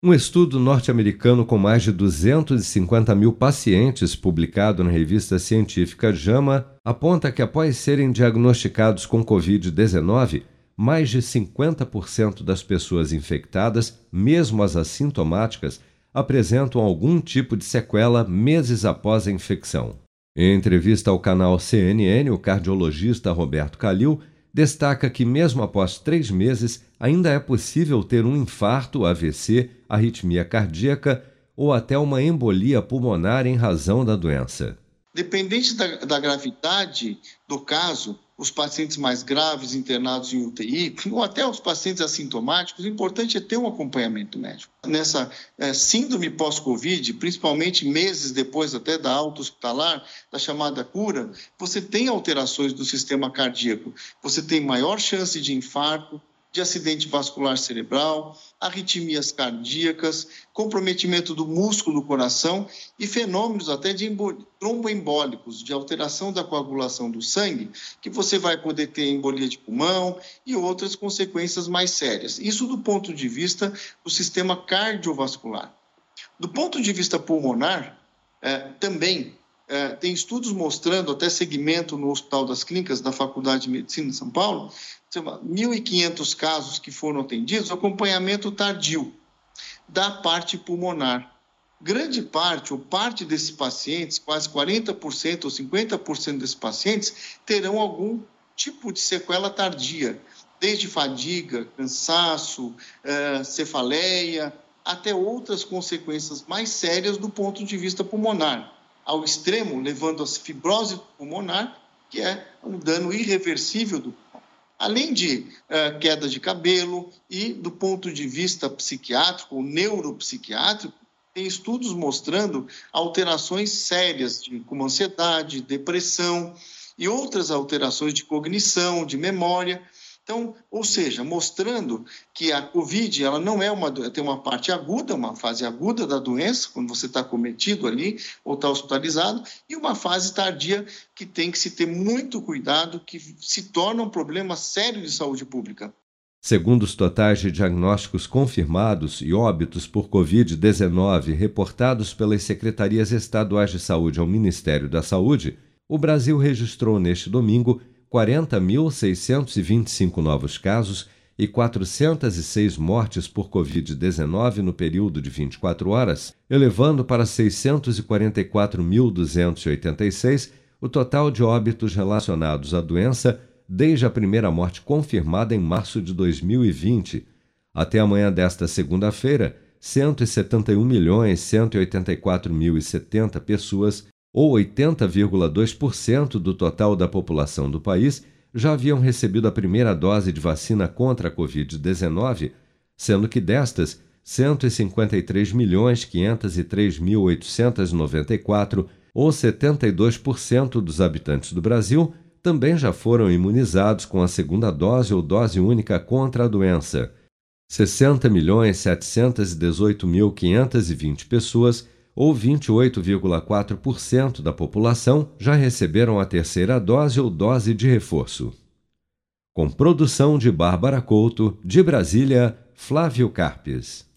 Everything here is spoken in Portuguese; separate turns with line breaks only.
Um estudo norte-americano com mais de 250 mil pacientes, publicado na revista científica JAMA, aponta que após serem diagnosticados com Covid-19, mais de 50% das pessoas infectadas, mesmo as assintomáticas, apresentam algum tipo de sequela meses após a infecção. Em entrevista ao canal CNN, o cardiologista Roberto Calil destaca que, mesmo após três meses, ainda é possível ter um infarto, AVC, arritmia cardíaca ou até uma embolia pulmonar em razão da doença.
Dependente da, da gravidade do caso, os pacientes mais graves internados em UTI, ou até os pacientes assintomáticos, o importante é ter um acompanhamento médico. Nessa é, síndrome pós-Covid, principalmente meses depois até da alta hospitalar, da chamada cura, você tem alterações do sistema cardíaco, você tem maior chance de infarto, de acidente vascular cerebral, arritmias cardíacas, comprometimento do músculo do coração e fenômenos até de tromboembólicos, de alteração da coagulação do sangue, que você vai poder ter embolia de pulmão e outras consequências mais sérias. Isso do ponto de vista do sistema cardiovascular. Do ponto de vista pulmonar, é, também é, tem estudos mostrando, até segmento no Hospital das Clínicas da Faculdade de Medicina de São Paulo, 1.500 casos que foram atendidos, acompanhamento tardio da parte pulmonar. Grande parte, ou parte desses pacientes, quase 40% ou 50% desses pacientes, terão algum tipo de sequela tardia, desde fadiga, cansaço, uh, cefaleia, até outras consequências mais sérias do ponto de vista pulmonar, ao extremo, levando a fibrose pulmonar, que é um dano irreversível do além de uh, queda de cabelo e do ponto de vista psiquiátrico, ou neuropsiquiátrico, tem estudos mostrando alterações sérias, de, como ansiedade, depressão e outras alterações de cognição, de memória, então, ou seja, mostrando que a COVID ela não é uma tem uma parte aguda, uma fase aguda da doença, quando você está cometido ali ou está hospitalizado, e uma fase tardia que tem que se ter muito cuidado, que se torna um problema sério de saúde pública.
Segundo os totais de diagnósticos confirmados e óbitos por Covid-19 reportados pelas secretarias estaduais de saúde ao Ministério da Saúde, o Brasil registrou neste domingo 40.625 novos casos e 406 mortes por Covid-19 no período de 24 horas, elevando para 644.286 o total de óbitos relacionados à doença desde a primeira morte confirmada em março de 2020. Até amanhã desta segunda-feira, 171.184.070 pessoas ou 80,2% do total da população do país, já haviam recebido a primeira dose de vacina contra a Covid-19, sendo que destas, 153.503.894, ou 72% dos habitantes do Brasil, também já foram imunizados com a segunda dose ou dose única contra a doença. 60.718.520 pessoas ou 28,4% da população já receberam a terceira dose ou dose de reforço. Com produção de Bárbara Couto, de Brasília, Flávio Carpes.